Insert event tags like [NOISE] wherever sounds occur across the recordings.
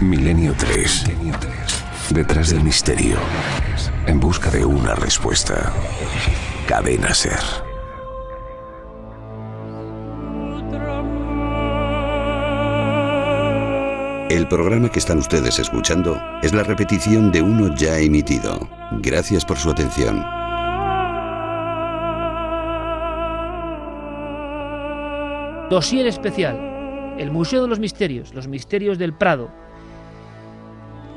Milenio 3. Detrás del misterio. En busca de una respuesta. Cadena Ser. El programa que están ustedes escuchando es la repetición de uno ya emitido. Gracias por su atención. Dosier especial. El Museo de los Misterios, los Misterios del Prado.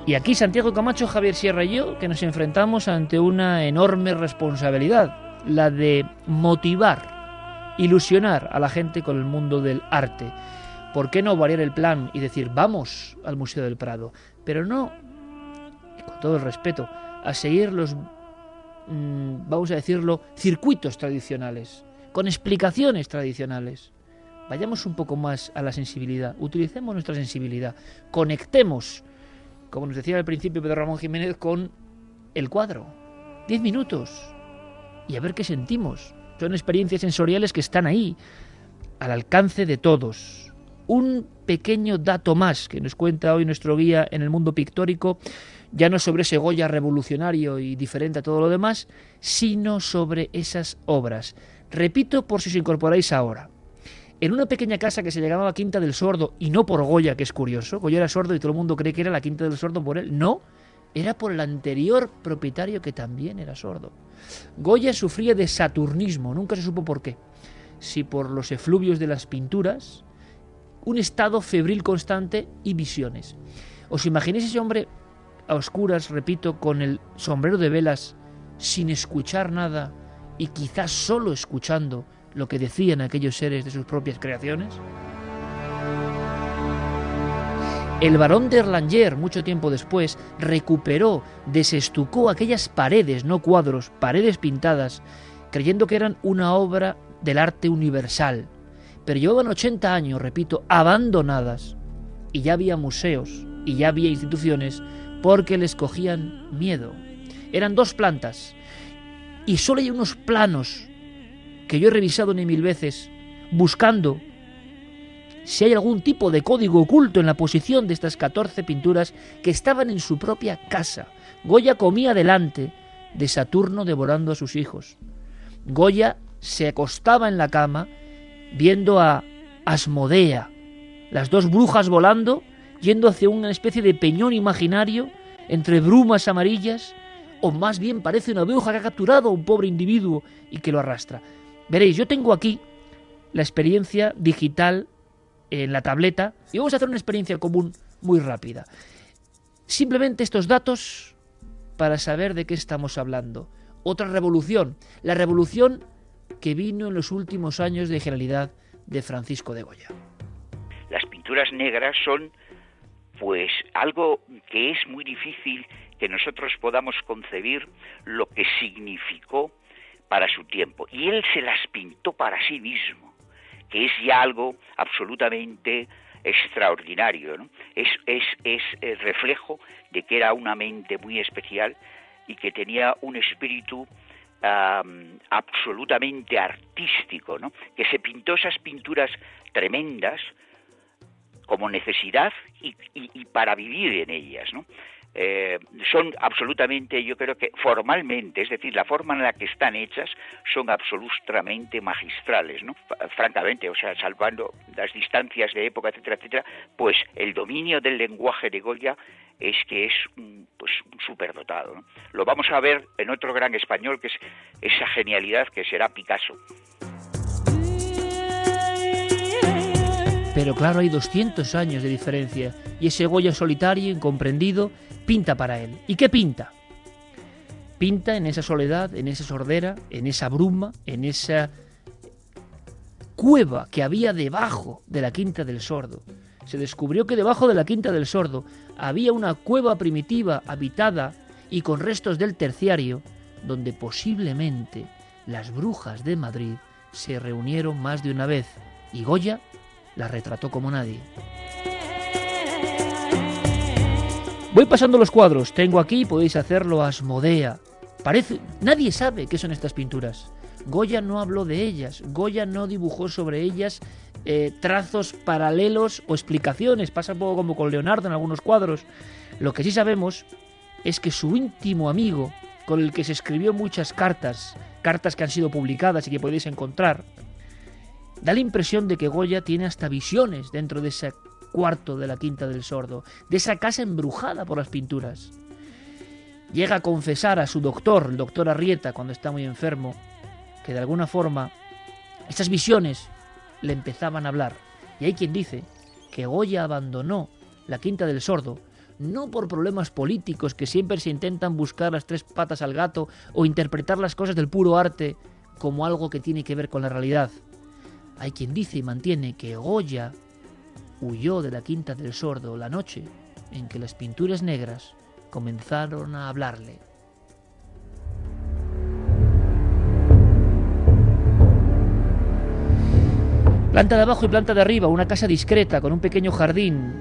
Y aquí Santiago Camacho, Javier Sierra y yo, que nos enfrentamos ante una enorme responsabilidad, la de motivar, ilusionar a la gente con el mundo del arte. ¿Por qué no variar el plan y decir, vamos al Museo del Prado? Pero no, con todo el respeto, a seguir los, mm, vamos a decirlo, circuitos tradicionales, con explicaciones tradicionales. Vayamos un poco más a la sensibilidad, utilicemos nuestra sensibilidad, conectemos, como nos decía al principio Pedro Ramón Jiménez, con el cuadro. Diez minutos y a ver qué sentimos. Son experiencias sensoriales que están ahí, al alcance de todos. Un pequeño dato más que nos cuenta hoy nuestro guía en el mundo pictórico, ya no sobre ese Goya revolucionario y diferente a todo lo demás, sino sobre esas obras. Repito por si os incorporáis ahora en una pequeña casa que se llamaba Quinta del Sordo, y no por Goya, que es curioso, Goya era sordo y todo el mundo cree que era la Quinta del Sordo por él, no, era por el anterior propietario que también era sordo. Goya sufría de saturnismo, nunca se supo por qué, si por los efluvios de las pinturas, un estado febril constante y visiones. ¿Os imagináis ese hombre a oscuras, repito, con el sombrero de velas, sin escuchar nada y quizás solo escuchando lo que decían aquellos seres de sus propias creaciones? El barón de Erlanger, mucho tiempo después, recuperó, desestucó aquellas paredes, no cuadros, paredes pintadas, creyendo que eran una obra del arte universal. Pero llevaban 80 años, repito, abandonadas, y ya había museos, y ya había instituciones, porque les cogían miedo. Eran dos plantas, y solo hay unos planos que yo he revisado ni mil veces, buscando si hay algún tipo de código oculto en la posición de estas 14 pinturas que estaban en su propia casa. Goya comía delante de Saturno devorando a sus hijos. Goya se acostaba en la cama viendo a Asmodea, las dos brujas volando, yendo hacia una especie de peñón imaginario entre brumas amarillas, o más bien parece una bruja que ha capturado a un pobre individuo y que lo arrastra. Veréis, yo tengo aquí la experiencia digital en la tableta y vamos a hacer una experiencia común muy rápida. Simplemente estos datos para saber de qué estamos hablando. Otra revolución, la revolución que vino en los últimos años de generalidad de Francisco de Goya. Las pinturas negras son pues algo que es muy difícil que nosotros podamos concebir lo que significó para su tiempo. Y él se las pintó para sí mismo, que es ya algo absolutamente extraordinario. ¿no? Es, es, es reflejo de que era una mente muy especial y que tenía un espíritu absolutamente artístico, que se pintó esas pinturas tremendas como necesidad y, y, y para vivir en ellas. ¿no? Eh, son absolutamente, yo creo que formalmente, es decir, la forma en la que están hechas, son absolutamente magistrales, ¿no? Francamente, o sea, salvando las distancias de época, etcétera, etcétera, pues el dominio del lenguaje de Goya es que es un, pues, un superdotado. Lo vamos a ver en otro gran español, que es esa genialidad que será Picasso. Pero claro, hay 200 años de diferencia y ese Goya solitario, incomprendido, pinta para él. ¿Y qué pinta? Pinta en esa soledad, en esa sordera, en esa bruma, en esa cueva que había debajo de la Quinta del Sordo. Se descubrió que debajo de la Quinta del Sordo había una cueva primitiva habitada y con restos del terciario, donde posiblemente las brujas de Madrid se reunieron más de una vez y Goya la retrató como nadie. Voy pasando los cuadros. Tengo aquí, podéis hacerlo, Asmodea. Parece, nadie sabe qué son estas pinturas. Goya no habló de ellas, Goya no dibujó sobre ellas eh, trazos paralelos o explicaciones. Pasa un poco como con Leonardo en algunos cuadros. Lo que sí sabemos es que su íntimo amigo, con el que se escribió muchas cartas, cartas que han sido publicadas y que podéis encontrar, da la impresión de que Goya tiene hasta visiones dentro de ese cuarto de la Quinta del Sordo, de esa casa embrujada por las pinturas. Llega a confesar a su doctor, el doctor Arrieta, cuando está muy enfermo, que de alguna forma estas visiones le empezaban a hablar. Y hay quien dice que Goya abandonó la Quinta del Sordo no por problemas políticos que siempre se intentan buscar las tres patas al gato o interpretar las cosas del puro arte como algo que tiene que ver con la realidad. Hay quien dice y mantiene que Goya huyó de la Quinta del Sordo la noche en que las pinturas negras comenzaron a hablarle. Planta de abajo y planta de arriba, una casa discreta con un pequeño jardín.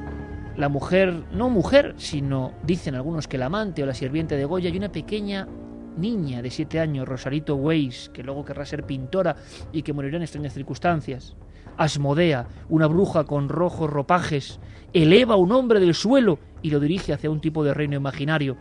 La mujer, no mujer, sino dicen algunos que la amante o la sirviente de Goya y una pequeña niña de siete años, Rosarito Weiss, que luego querrá ser pintora y que morirá en extrañas circunstancias. Asmodea, una bruja con rojos ropajes, eleva a un hombre del suelo y lo dirige hacia un tipo de reino imaginario.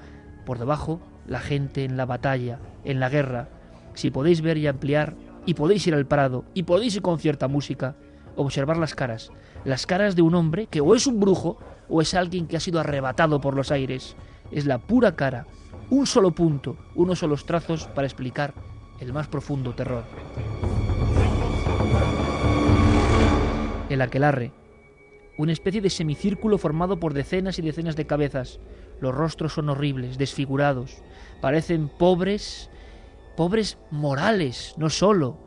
Por debajo, la gente en la batalla, en la guerra. Si podéis ver y ampliar, y podéis ir al prado, y podéis ir con cierta música, observar las caras, las caras de un hombre que o es un brujo o es alguien que ha sido arrebatado por los aires. Es la pura cara, un solo punto, unos solos trazos para explicar el más profundo terror. El aquelarre, una especie de semicírculo formado por decenas y decenas de cabezas. Los rostros son horribles, desfigurados, parecen pobres, pobres morales, no solo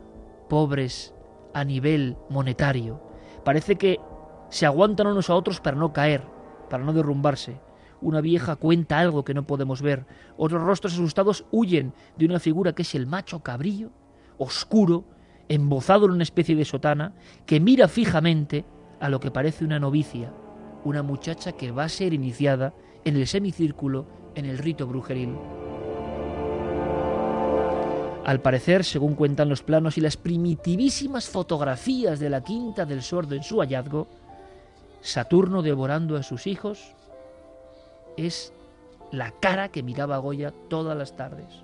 pobres a nivel monetario. Parece que se aguantan unos a otros para no caer, para no derrumbarse. Una vieja cuenta algo que no podemos ver. Otros rostros asustados huyen de una figura que es el macho cabrillo, oscuro, embozado en una especie de sotana, que mira fijamente a lo que parece una novicia, una muchacha que va a ser iniciada en el semicírculo en el rito brujeril. Al parecer, según cuentan los planos y las primitivísimas fotografías de la quinta del sordo en su hallazgo, Saturno devorando a sus hijos es la cara que miraba Goya todas las tardes.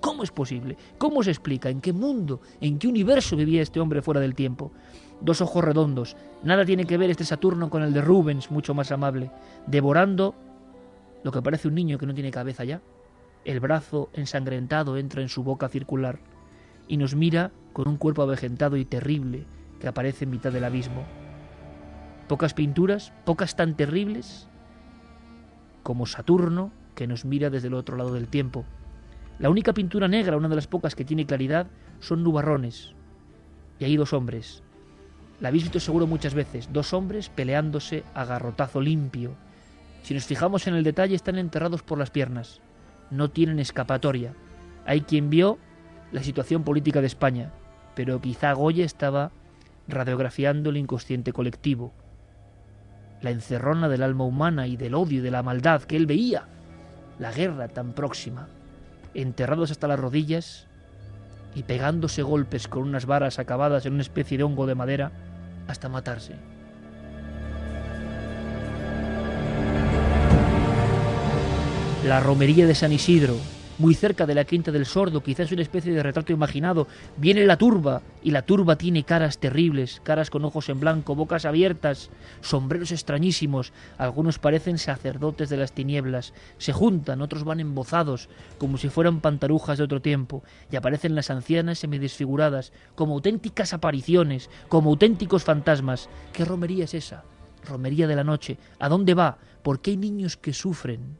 ¿Cómo es posible? ¿Cómo se explica? ¿En qué mundo? ¿En qué universo vivía este hombre fuera del tiempo? Dos ojos redondos. Nada tiene que ver este Saturno con el de Rubens, mucho más amable, devorando lo que parece un niño que no tiene cabeza ya. El brazo ensangrentado entra en su boca circular y nos mira con un cuerpo avejentado y terrible que aparece en mitad del abismo. Pocas pinturas, pocas tan terribles como Saturno que nos mira desde el otro lado del tiempo. La única pintura negra, una de las pocas que tiene claridad, son nubarrones. Y hay dos hombres. La habéis visto seguro muchas veces, dos hombres peleándose a garrotazo limpio. Si nos fijamos en el detalle, están enterrados por las piernas no tienen escapatoria. Hay quien vio la situación política de España, pero quizá Goya estaba radiografiando el inconsciente colectivo, la encerrona del alma humana y del odio y de la maldad que él veía, la guerra tan próxima, enterrados hasta las rodillas y pegándose golpes con unas varas acabadas en una especie de hongo de madera hasta matarse. La romería de San Isidro, muy cerca de la Quinta del Sordo, quizás una especie de retrato imaginado. Viene la turba, y la turba tiene caras terribles, caras con ojos en blanco, bocas abiertas, sombreros extrañísimos. Algunos parecen sacerdotes de las tinieblas. Se juntan, otros van embozados, como si fueran pantarujas de otro tiempo, y aparecen las ancianas semidesfiguradas, como auténticas apariciones, como auténticos fantasmas. ¿Qué romería es esa? Romería de la noche. ¿A dónde va? ¿Por qué hay niños que sufren?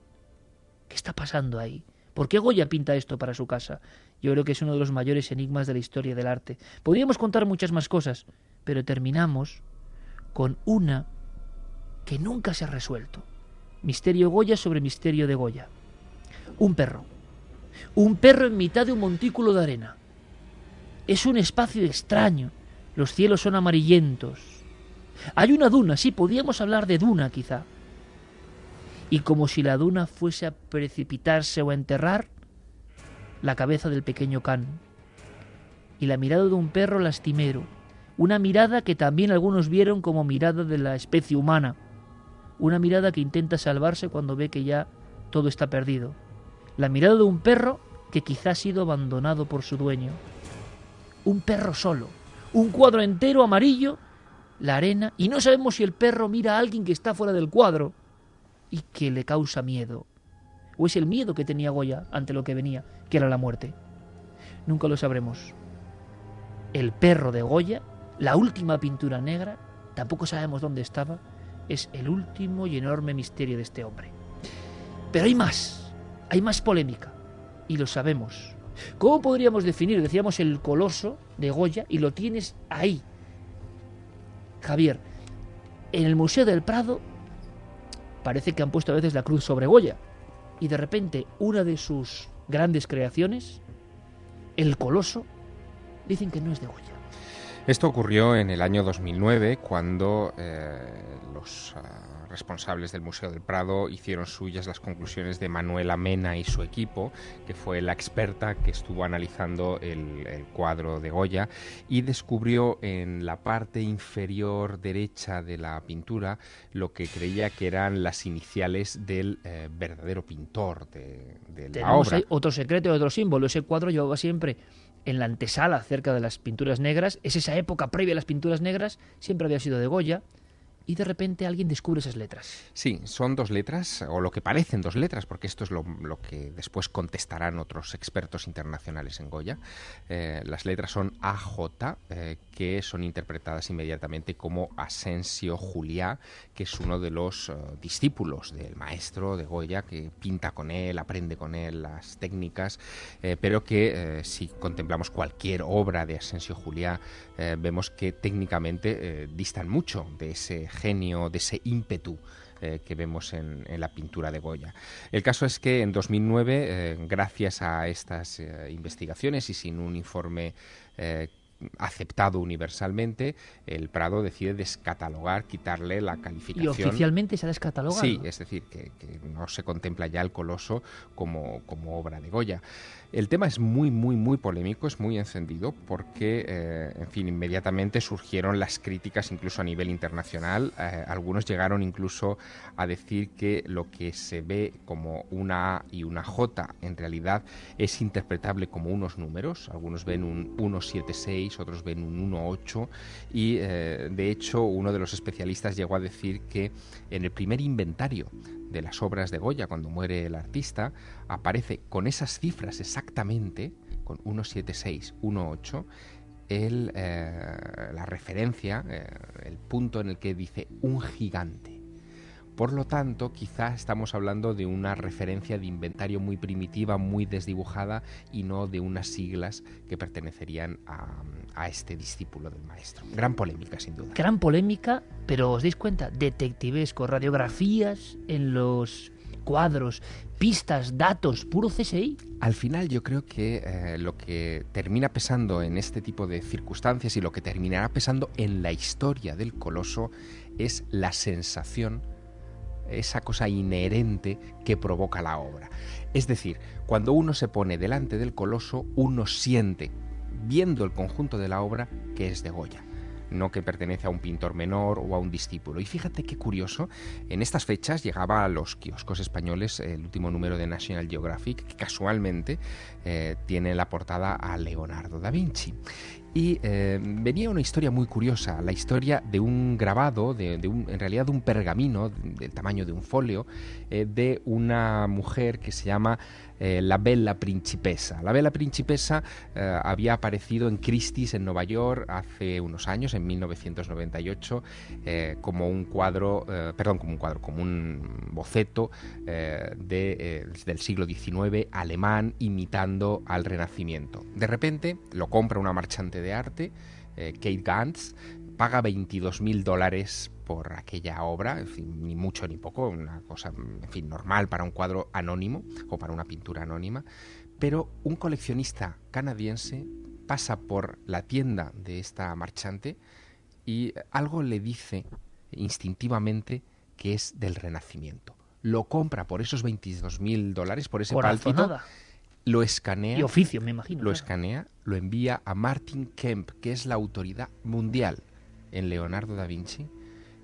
¿Qué está pasando ahí? ¿Por qué Goya pinta esto para su casa? Yo creo que es uno de los mayores enigmas de la historia del arte. Podríamos contar muchas más cosas, pero terminamos con una que nunca se ha resuelto. Misterio Goya sobre misterio de Goya. Un perro. Un perro en mitad de un montículo de arena. Es un espacio extraño. Los cielos son amarillentos. Hay una duna, sí, podríamos hablar de duna quizá y como si la duna fuese a precipitarse o a enterrar la cabeza del pequeño can y la mirada de un perro lastimero, Una mirada que también algunos vieron como mirada de la especie humana. Una mirada que intenta salvarse cuando ve que ya todo está perdido. La mirada de un perro que quizá ha sido abandonado por su dueño. Un perro solo. Un cuadro entero amarillo, la arena, y no sabemos si el perro mira a alguien que está fuera del cuadro y que le causa miedo. O es el miedo que tenía Goya ante lo que venía, que era la muerte. Nunca lo sabremos. El perro de Goya, la última pintura negra, tampoco sabemos dónde estaba, es el último y enorme misterio de este hombre. Pero hay más, hay más polémica, y lo sabemos. ¿Cómo podríamos definir, decíamos, el coloso de Goya, y lo tienes ahí? Javier, en el Museo del Prado parece que han puesto a veces la cruz sobre Goya, y de repente una de sus grandes creaciones, el coloso, dicen que no es de Goya. Esto ocurrió en el año 2009 cuando eh, los ah, responsables del Museo del Prado hicieron suyas las conclusiones de Manuela Mena y su equipo, que fue la experta que estuvo analizando el, cuadro de Goya y descubrió en la parte inferior derecha de la pintura lo que creía que eran las iniciales del eh, verdadero pintor de, la obra. otro secreto, otro símbolo. Ese cuadro llevaba siempre en la antesala cerca de las pinturas negras. Es esa época previa a las pinturas negras, siempre había sido de Goya y de repente alguien descubre esas letras. Sí, son dos letras, o lo que parecen dos letras, porque esto es lo, que después contestarán otros expertos internacionales en Goya. Eh, las letras son AJ, eh, que son interpretadas inmediatamente como Asensio Juliá, que es uno de los eh, discípulos del maestro de Goya, que pinta con él, aprende con él las técnicas, pero que si contemplamos cualquier obra de Asensio Juliá, vemos que técnicamente distan mucho de ese genio, de ese ímpetu eh, que vemos en, la pintura de Goya. El caso es que en 2009, eh, gracias a estas eh, investigaciones y sin un informe aceptado universalmente, el Prado decide descatalogar, quitarle la calificación. ¿Y oficialmente se ha descatalogado? Sí, es decir, que, no se contempla ya el Coloso como, como obra de Goya. El tema es muy, muy, muy polémico, es muy encendido porque, eh, en fin, inmediatamente surgieron las críticas incluso a nivel internacional. Eh, algunos llegaron incluso a decir que lo que se ve como una A y una J en realidad es interpretable como unos números. Algunos ven un 176, otros ven un 18 y, eh, de hecho, uno de los especialistas llegó a decir que en el primer inventario de las obras de Goya, cuando muere el artista, aparece con esas cifras exactamente, con 176, 18, el, eh, la referencia, eh, el punto en el que dice un gigante. Por lo tanto, quizá estamos hablando de una referencia de inventario muy primitiva, muy desdibujada y no de unas siglas que pertenecerían a, este discípulo del maestro. Gran polémica, sin duda. Gran polémica, pero os dais cuenta, detectivesco, radiografías en los cuadros, pistas, datos, puro CSI. Al final yo creo que eh, lo que termina pesando en este tipo de circunstancias y lo que terminará pesando en la historia del coloso es la sensación esa cosa inherente que provoca la obra. Es decir, cuando uno se pone delante del coloso, uno siente, viendo el conjunto de la obra, que es de Goya no que pertenece a un pintor menor o a un discípulo. Y fíjate qué curioso, en estas fechas llegaba a los kioscos españoles el último número de National Geographic, que casualmente eh, tiene la portada a Leonardo da Vinci. Y eh, venía una historia muy curiosa, la historia de un grabado, de, un, en realidad de un pergamino del tamaño de un folio, eh, de una mujer que se llama eh, La Bella Principessa. La Bella Principessa había aparecido en Christie's en Nueva York hace unos años, en 1998, como un cuadro, perdón, como un cuadro, como un boceto de, del siglo XIX alemán imitando al Renacimiento. De repente lo compra una marchante de arte, eh, Kate Gantz, paga 22 mil dólares por aquella obra, ni mucho ni poco, una cosa en fin, normal para un cuadro anónimo o para una pintura anónima, pero un coleccionista canadiense pasa por la tienda de esta marchante y algo le dice instintivamente que es del Renacimiento. Lo compra por esos 22 mil dólares, por ese pálpito, lo escanea. Y oficio, me imagino. Lo escanea, lo envía a Martin Kemp, que es la autoridad mundial en Leonardo da Vinci.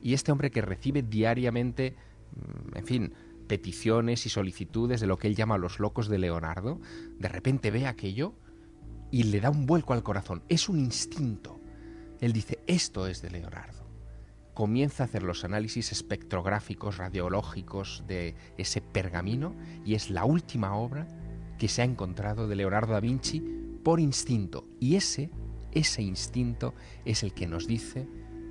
Y este hombre que recibe diariamente, mm, en fin, peticiones y solicitudes de lo que él llama los locos de Leonardo, de repente ve aquello y le da un vuelco al corazón. Es un instinto. Él dice, esto es de Leonardo. Comienza a hacer los análisis espectrográficos, radiológicos de ese pergamino y es la última obra que se ha encontrado de Leonardo da Vinci por instinto. Y ese, ese instinto es el que nos dice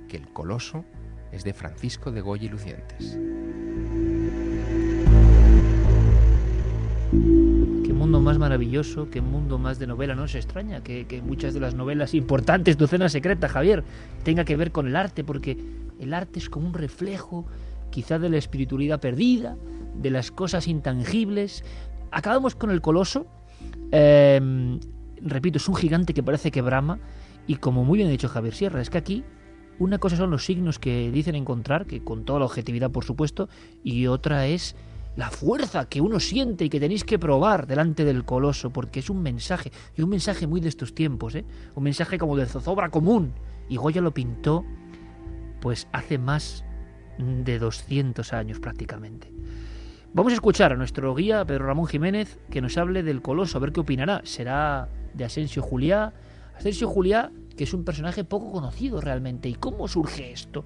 que el coloso es de Francisco de Goya y Lucientes. Qué mundo más maravilloso, qué mundo más de novela. No se extraña que, que muchas de las novelas importantes, tu cena secreta, Javier, tenga que ver con el arte, porque el arte es como un reflejo quizá de la espiritualidad perdida, de las cosas intangibles. Acabamos con el coloso. Eh, repito, es un gigante que parece que brama. Y como muy bien ha dicho Javier Sierra, es que aquí una cosa son los signos que dicen encontrar, que con toda la objetividad por supuesto, y otra es la fuerza que uno siente y que tenéis que probar delante del coloso, porque es un mensaje, y un mensaje muy de estos tiempos, ¿eh? un mensaje como de zozobra común. Y Goya lo pintó pues hace más de 200 años prácticamente. Vamos a escuchar a nuestro guía Pedro Ramón Jiménez que nos hable del coloso, a ver qué opinará. Será de Asensio Juliá. Asensio Juliá, que es un personaje poco conocido realmente. ¿Y cómo surge esto?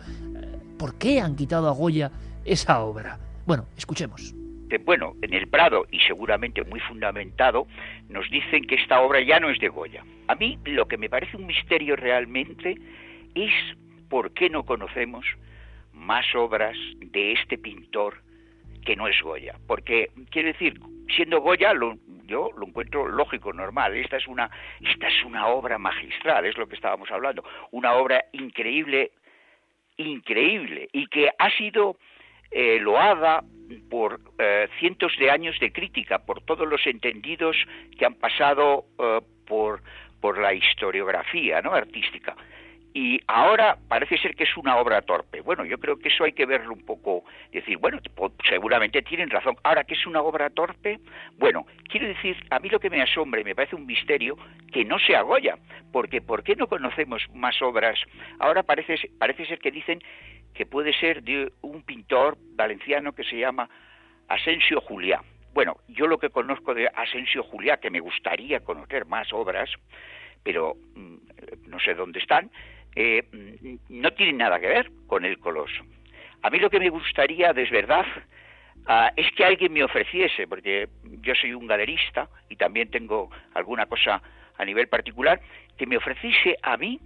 ¿Por qué han quitado a Goya esa obra? Bueno, escuchemos bueno, en el Prado, y seguramente muy fundamentado, nos dicen que esta obra ya no es de Goya. A mí lo que me parece un misterio realmente es por qué no conocemos más obras de este pintor que no es Goya. Porque, quiero decir, siendo Goya, yo lo encuentro lógico, normal. Esta es, una, esta es una obra magistral, es lo que estábamos hablando. Una obra increíble, increíble, y que ha sido eh, loada por eh, cientos de años de crítica, por todos los entendidos que han pasado eh, por, por la historiografía ¿no? artística y ahora parece ser que es una obra torpe. Bueno, yo creo que eso hay que verlo un poco, decir, bueno, seguramente tienen razón. Ahora que es una obra torpe, bueno, quiero decir, a mí lo que me asombra y me parece un misterio que no se Goya, porque ¿por qué no conocemos más obras? Ahora parece, parece ser que dicen que puede ser de un pintor valenciano que se llama Asensio Juliá. Bueno, yo lo que conozco de Asensio Juliá, que me gustaría conocer más obras, pero mm, no sé dónde están, eh, no tienen nada que ver con el coloso. A mí lo que me gustaría, de verdad, ah, es que alguien me ofreciese, porque yo soy un galerista y también tengo alguna cosa a nivel particular, que me ofreciese a mí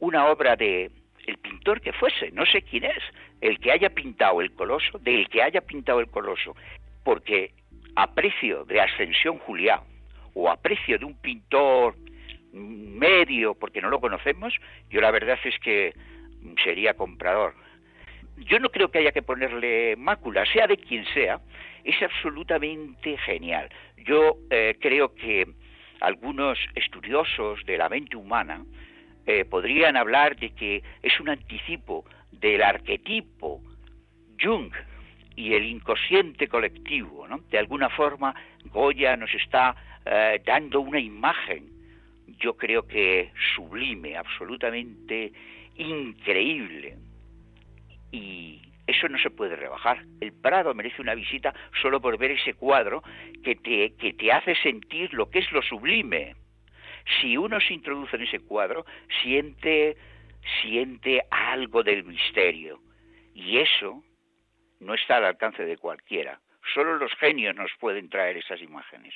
una obra de el pintor que fuese, no sé quién es, el que haya pintado el coloso, del que haya pintado el coloso, porque a precio de Ascensión Juliá o a precio de un pintor medio porque no lo conocemos, yo la verdad es que sería comprador. Yo no creo que haya que ponerle mácula, sea de quien sea, es absolutamente genial. Yo eh, creo que algunos estudiosos de la mente humana eh, podrían hablar de que es un anticipo del arquetipo Jung y el inconsciente colectivo. ¿no? De alguna forma, Goya nos está eh, dando una imagen yo creo que sublime, absolutamente increíble. Y eso no se puede rebajar. El Prado merece una visita solo por ver ese cuadro que te, que te hace sentir lo que es lo sublime. Si uno se introduce en ese cuadro, siente, siente algo del misterio. Y eso no está al alcance de cualquiera. Solo los genios nos pueden traer esas imágenes.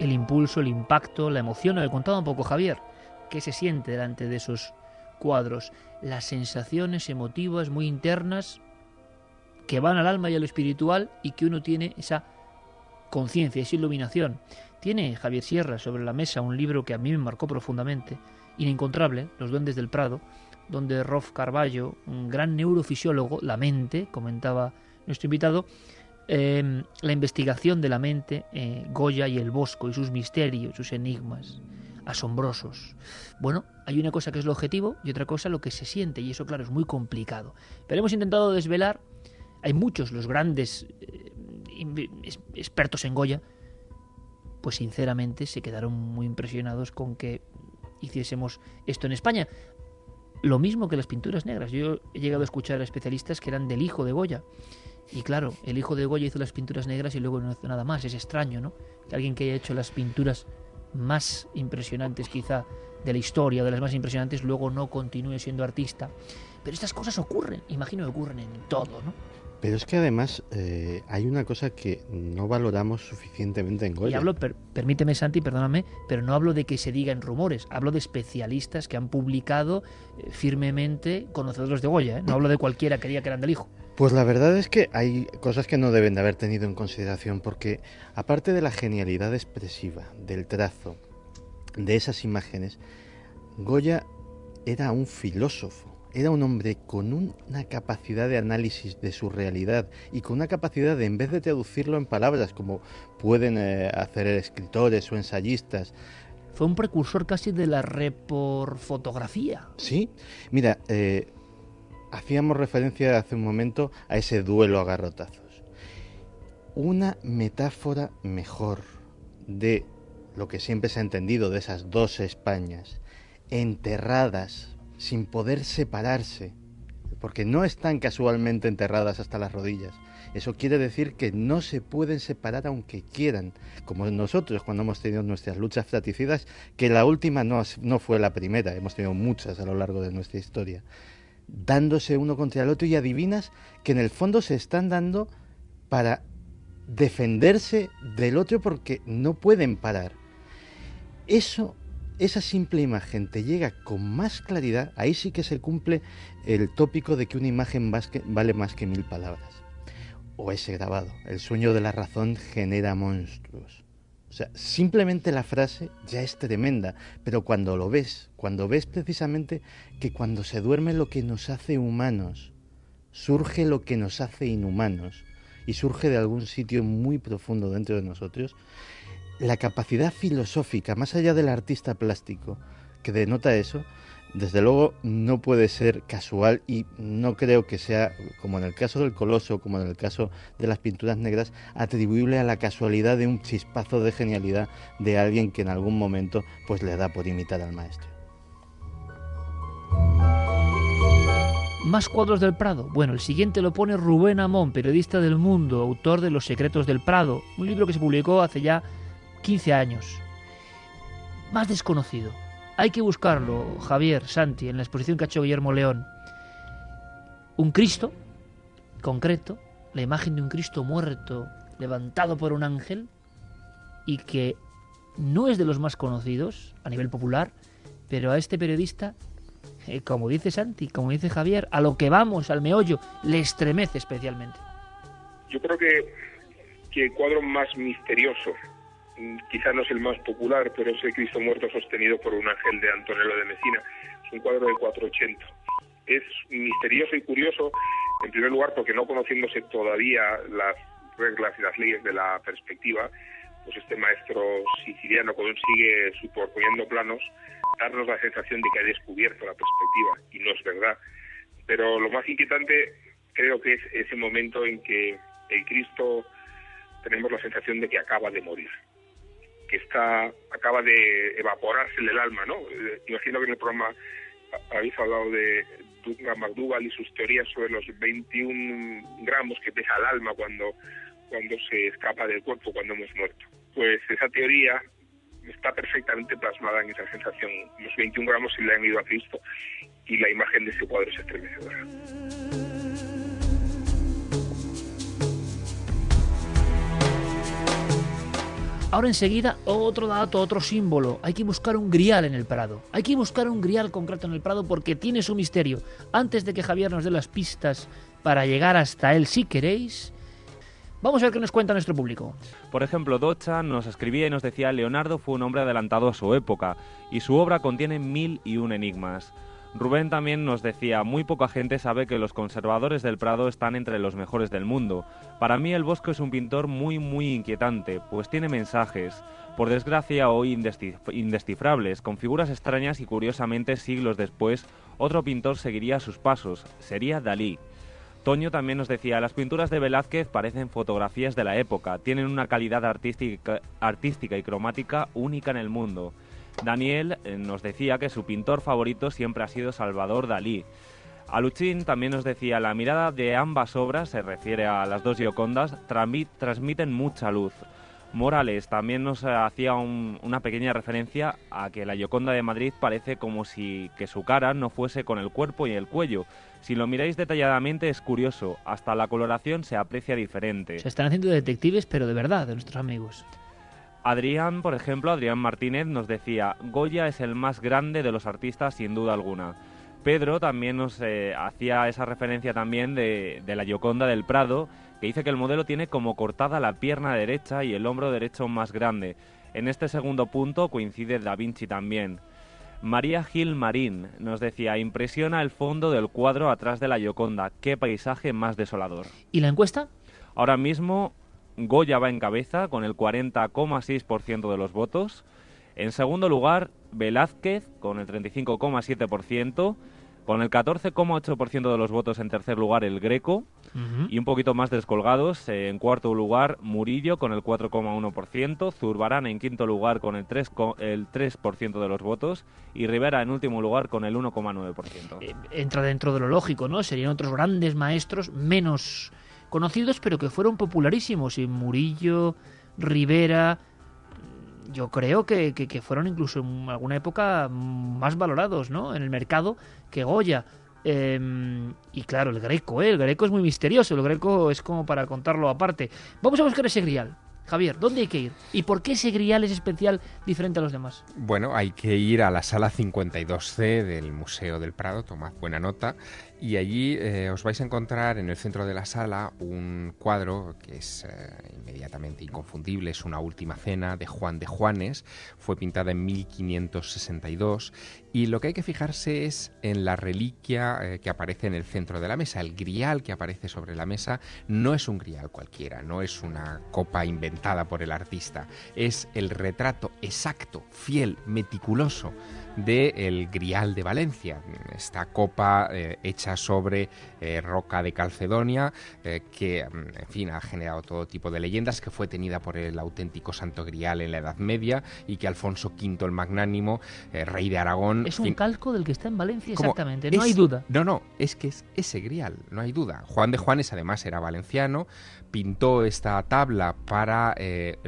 El impulso, el impacto, la emoción. Me contaba un poco Javier, qué se siente delante de esos cuadros, las sensaciones emotivas muy internas que van al alma y al espiritual y que uno tiene esa conciencia, esa iluminación. Tiene Javier Sierra sobre la mesa un libro que a mí me marcó profundamente, inencontrable, Los duendes del Prado, donde Rolf Carballo, un gran neurofisiólogo, la mente, comentaba nuestro invitado, Em, la investigación de la mente, eh, Goya y el Bosco y sus misterios, sus enigmas. asombrosos. Bueno, hay una cosa que es lo objetivo y otra cosa lo que se siente, y eso, claro, es muy complicado. Pero hemos intentado desvelar, hay muchos, los grandes eh, expertos en Goya, pues sinceramente se quedaron muy impresionados con que hiciésemos esto en España. Lo mismo que las pinturas negras. Yo he llegado a escuchar a especialistas que eran del hijo de Goya. Y claro, el hijo de Goya hizo las pinturas negras y luego no hizo nada más. Es extraño, ¿no? Que alguien que haya hecho las pinturas más impresionantes quizá de la historia, de las más impresionantes, luego no continúe siendo artista. Pero estas cosas ocurren, imagino que ocurren en todo, ¿no? Pero es que además eh, hay una cosa que no valoramos suficientemente en Goya. Y hablo, permíteme Santi, perdóname, pero no hablo de que se diga en rumores, hablo de especialistas que han publicado eh, firmemente conocedores de Goya, ¿eh? no hablo de cualquiera que diga que eran del hijo. Pues la verdad es que hay cosas que no deben de haber tenido en consideración porque aparte de la genialidad expresiva, del trazo, de esas imágenes, Goya era un filósofo era un hombre con una capacidad de análisis de su realidad y con una capacidad de, en vez de traducirlo en palabras como pueden eh, hacer escritores o ensayistas, fue un precursor casi de la reporfotografía. Sí, mira, eh, hacíamos referencia hace un momento a ese duelo a garrotazos. Una metáfora mejor de lo que siempre se ha entendido de esas dos Españas, enterradas sin poder separarse, porque no están casualmente enterradas hasta las rodillas. Eso quiere decir que no se pueden separar aunque quieran, como nosotros cuando hemos tenido nuestras luchas fratricidas, que la última no, no fue la primera, hemos tenido muchas a lo largo de nuestra historia, dándose uno contra el otro y adivinas que en el fondo se están dando para defenderse del otro porque no pueden parar. Eso esa simple imagen te llega con más claridad, ahí sí que se cumple el tópico de que una imagen vale más que mil palabras. O ese grabado, el sueño de la razón genera monstruos. O sea, simplemente la frase ya es tremenda, pero cuando lo ves, cuando ves precisamente que cuando se duerme lo que nos hace humanos, surge lo que nos hace inhumanos, y surge de algún sitio muy profundo dentro de nosotros, la capacidad filosófica, más allá del artista plástico, que denota eso, desde luego no puede ser casual y no creo que sea, como en el caso del Coloso, como en el caso de las pinturas negras, atribuible a la casualidad de un chispazo de genialidad de alguien que en algún momento pues le da por imitar al maestro. Más cuadros del Prado. Bueno, el siguiente lo pone Rubén Amón, periodista del Mundo, autor de Los secretos del Prado, un libro que se publicó hace ya 15 años. Más desconocido. Hay que buscarlo, Javier, Santi, en la exposición que ha hecho Guillermo León. Un Cristo, concreto, la imagen de un Cristo muerto, levantado por un ángel, y que no es de los más conocidos a nivel popular, pero a este periodista, eh, como dice Santi, como dice Javier, a lo que vamos, al meollo, le estremece especialmente. Yo creo que, que el cuadro más misterioso quizá no es el más popular, pero es el Cristo muerto sostenido por un ángel de Antonello de Messina. Es un cuadro de 480. Es misterioso y curioso, en primer lugar, porque no conociéndose todavía las reglas y las leyes de la perspectiva, pues este maestro siciliano consigue, superponiendo planos, darnos la sensación de que ha descubierto la perspectiva, y no es verdad. Pero lo más inquietante creo que es ese momento en que el Cristo tenemos la sensación de que acaba de morir que está acaba de evaporarse el alma, ¿no? Eh, imagino que en el programa habéis hablado de Dunga McDougall y sus teorías sobre los 21 gramos que pesa el alma cuando, cuando se escapa del cuerpo, cuando hemos muerto. Pues esa teoría está perfectamente plasmada en esa sensación. Los 21 gramos se le han ido a Cristo y la imagen de ese cuadro es estremecedora. Ahora enseguida otro dato, otro símbolo. Hay que buscar un grial en el Prado. Hay que buscar un grial concreto en el Prado porque tiene su misterio. Antes de que Javier nos dé las pistas para llegar hasta él, si queréis, Vamos a ver qué nos cuenta nuestro público. Por ejemplo, Docha nos escribía y nos decía Leonardo fue un hombre adelantado a su época y su obra contiene mil y un enigmas. Rubén también nos decía, muy poca gente sabe que los conservadores del Prado están entre los mejores del mundo. Para mí el Bosco es un pintor muy muy inquietante, pues tiene mensajes, por desgracia hoy indescifrables, con figuras extrañas y curiosamente siglos después otro pintor seguiría sus pasos, sería Dalí. Toño también nos decía, las pinturas de Velázquez parecen fotografías de la época, tienen una calidad artística, artística y cromática única en el mundo. Daniel eh, nos decía que su pintor favorito siempre ha sido Salvador Dalí. Aluchín también nos decía, la mirada de ambas obras, se refiere a las dos Giocondas, transmiten mucha luz. Morales también nos hacía una pequeña referencia a que la Gioconda de Madrid parece como si que su cara no fuese con el cuerpo y el cuello. Si lo miráis detalladamente es curioso, hasta la coloración se aprecia diferente. Se están haciendo detectives, pero de verdad, de nuestros amigos. Adrián, por ejemplo, Adrián Martínez nos decía, Goya es el más grande de los artistas sin duda alguna. Pedro también nos eh, hacía esa referencia también de, de la Gioconda del Prado, que dice que el modelo tiene como cortada la pierna derecha y el hombro derecho más grande. En este segundo punto coincide Da Vinci también. María Gil Marín nos decía, impresiona el fondo del cuadro atrás de la Gioconda, qué paisaje más desolador. ¿Y la encuesta? Ahora mismo Goya va en cabeza con el 40,6% de los votos. En segundo lugar, Velázquez con el 35,7%. Con el 14,8% de los votos en tercer lugar, el Greco. Y un poquito más descolgados, en cuarto lugar, Murillo con el 4,1%. Zurbarán en quinto lugar con el 3, el 3 de los votos. Y Rivera en último lugar con el 1,9%. Eh, entra dentro de lo lógico, ¿no? Serían otros grandes maestros menos conocidos, pero que fueron popularísimos. Y Murillo, Rivera, yo creo que, que, fueron incluso en alguna época más valorados ¿no? en el mercado que Goya. Em, y claro, el greco, ¿eh? el greco es muy misterioso, el greco es como para contarlo aparte. Vamos a buscar ese grial. Javier, ¿dónde hay que ir? ¿Y por qué ese grial es especial diferente a los demás? Bueno, hay que ir a la sala 52C del Museo del Prado, tomad buena nota, y allí eh, os vais a encontrar en el centro de la sala un cuadro que es eh, inmediatamente inconfundible, es una última cena de Juan de Juanes, fue pintada en 1562 y lo que hay que fijarse es en la reliquia eh, que aparece en el centro de la mesa, el grial que aparece sobre la mesa no es un grial cualquiera, no es una copa inventada por el artista, es el retrato exacto, fiel, meticuloso de el Grial de Valencia, esta copa eh, hecha sobre eh, roca de Calcedonia, eh, que, mm, en fin, ha generado todo tipo de leyendas, que fue tenida por el auténtico Santo Grial en la Edad Media y que Alfonso V el Magnánimo, rey de Aragón... Es un calco del que está en Valencia, exactamente, no hay duda. No, no, es que es ese Grial, no hay duda. Juan de Juanes además era valenciano, pintó esta tabla para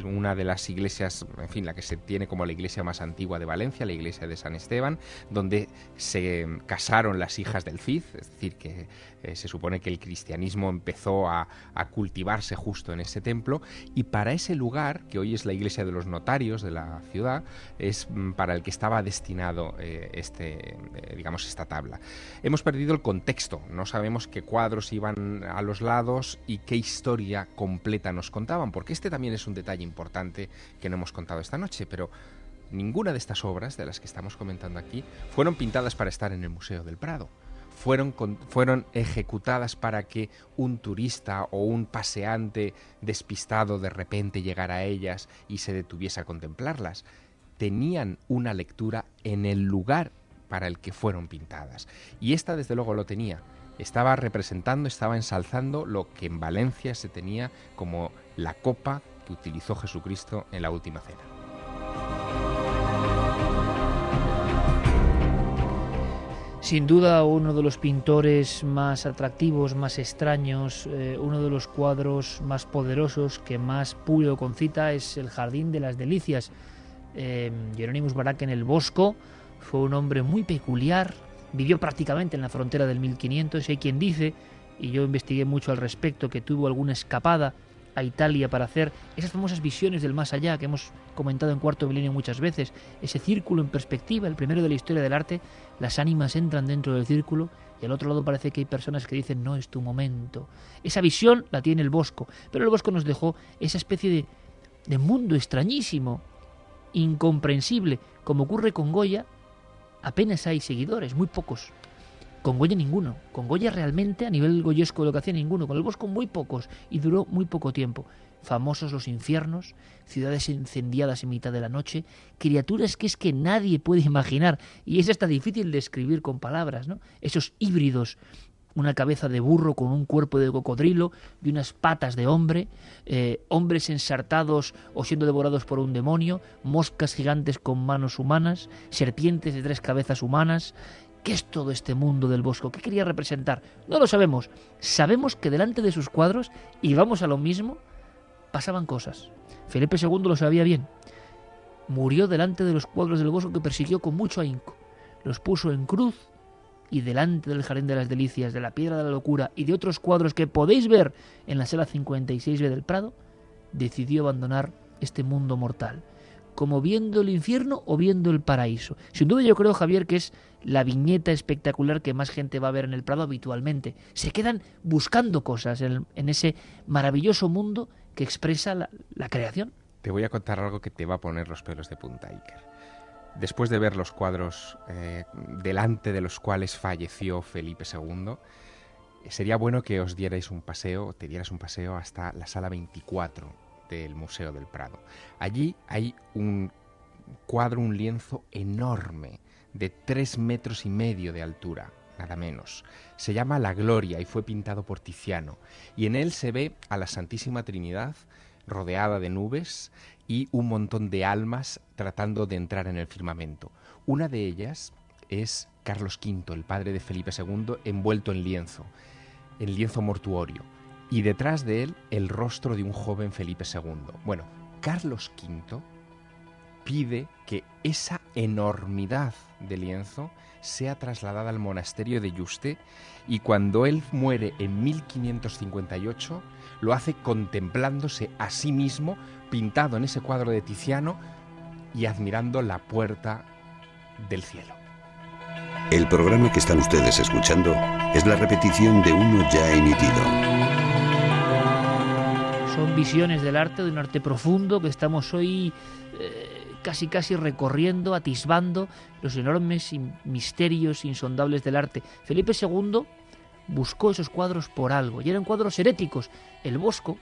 una de las iglesias, en fin, la que se tiene como la iglesia más antigua de Valencia, la iglesia de San Esteban, donde se casaron las hijas del Cid, es decir, que eh, se supone que el cristianismo empezó a, cultivarse justo en ese templo, y para ese lugar, que hoy es la iglesia de los notarios de la ciudad, es mm, para el que estaba destinado eh, este, eh, digamos, esta tabla. Hemos perdido el contexto, no sabemos qué cuadros iban a los lados y qué historia completa nos contaban, porque este también es un detalle importante que no hemos contado esta noche, pero ninguna de estas obras de las que estamos comentando aquí fueron pintadas para estar en el Museo del Prado. Fueron, fueron ejecutadas para que un turista o un paseante despistado de repente llegara a ellas y se detuviese a contemplarlas. Tenían una lectura en el lugar para el que fueron pintadas. Y esta desde luego lo tenía. Estaba representando, estaba ensalzando lo que en Valencia se tenía como la copa que utilizó Jesucristo en la última cena. Sin duda uno de los pintores más atractivos, más extraños, eh, uno de los cuadros más poderosos que más puro concita es El Jardín de las Delicias. Eh, Jerónimos en el Bosco fue un hombre muy peculiar, vivió prácticamente en la frontera del 1500, hay quien dice, y yo investigué mucho al respecto, que tuvo alguna escapada a Italia para hacer esas famosas visiones del más allá que hemos comentado en Cuarto Milenio muchas veces, ese círculo en perspectiva, el primero de la historia del arte, las ánimas entran dentro del círculo y al otro lado parece que hay personas que dicen no es tu momento. Esa visión la tiene el Bosco, pero el Bosco nos dejó esa especie de, de mundo extrañísimo, incomprensible, como ocurre con Goya, apenas hay seguidores, muy pocos. Con Goya ninguno. Con Goya realmente a nivel goyesco de lo que hacía ninguno. Con el Bosco muy pocos y duró muy poco tiempo. Famosos los infiernos, ciudades incendiadas en mitad de la noche, criaturas que es que nadie puede [LAUGHS] imaginar y es hasta difícil de escribir con palabras, ¿no? Esos híbridos una cabeza de burro con un cuerpo de cocodrilo y unas patas de hombre, eh, hombres ensartados o siendo devorados por un demonio, moscas gigantes con manos humanas, serpientes de tres cabezas humanas. ¿Qué es todo este mundo del bosco? ¿Qué quería representar? No lo sabemos. Sabemos que delante de sus cuadros, y vamos a lo mismo, pasaban cosas. Felipe II lo sabía bien. Murió delante de los cuadros del bosco que persiguió con mucho ahínco. Los puso en cruz y delante del Jardín de las Delicias, de la Piedra de la Locura y de otros cuadros que podéis ver en la sala 56B del Prado, decidió abandonar este mundo mortal, como viendo el infierno o viendo el paraíso. Sin duda yo creo, Javier, que es la viñeta espectacular que más gente va a ver en el Prado habitualmente. Se quedan buscando cosas en, ese maravilloso mundo que expresa la, creación. Te voy a contar algo que te va a poner los pelos de punta, Iker después de ver los cuadros eh, delante de los cuales falleció Felipe II, sería bueno que os dierais un paseo, te dieras un paseo hasta la sala 24 del Museo del Prado. Allí hay un cuadro, un lienzo enorme de tres metros y medio de altura, nada menos. Se llama La Gloria y fue pintado por Tiziano. Y en él se ve a la Santísima Trinidad rodeada de nubes y un montón de almas tratando de entrar en el firmamento. Una de ellas es Carlos V, el padre de Felipe II, envuelto en lienzo, en lienzo mortuorio, y detrás de él el rostro de un joven Felipe II. Bueno, Carlos V pide que esa enormidad de lienzo sea trasladada al monasterio de Yuste y cuando él muere en 1558 lo hace contemplándose a sí mismo pintado en ese cuadro de Tiziano y admirando la puerta del cielo. El programa que están ustedes escuchando es la repetición de uno ya emitido. Son visiones del arte, de un arte profundo que estamos hoy eh, casi casi recorriendo, atisbando los enormes misterios insondables del arte. Felipe II buscó esos cuadros por algo, y eran cuadros heréticos. El Bosco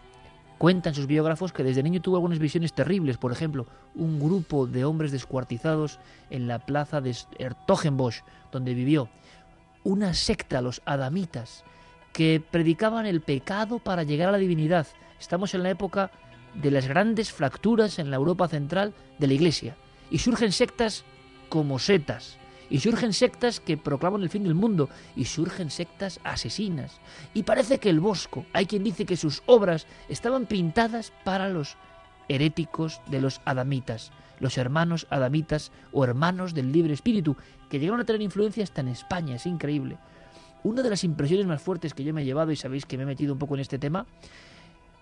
cuenta en sus biógrafos que desde niño tuvo algunas visiones terribles, por ejemplo, un grupo de hombres descuartizados en la plaza de Ertogenbosch, donde vivió, una secta, los adamitas, que predicaban el pecado para llegar a la divinidad. Estamos en la época de las grandes fracturas en la Europa central de la Iglesia, y surgen sectas como setas, y surgen sectas que proclaman el fin del mundo, y surgen sectas asesinas. Y parece que el Bosco, hay quien dice que sus obras estaban pintadas para los heréticos de los adamitas, los hermanos adamitas o hermanos del libre espíritu, que llegaron a tener influencia hasta en España, es increíble. Una de las impresiones más fuertes que yo me he llevado, y sabéis que me he metido un poco en este tema,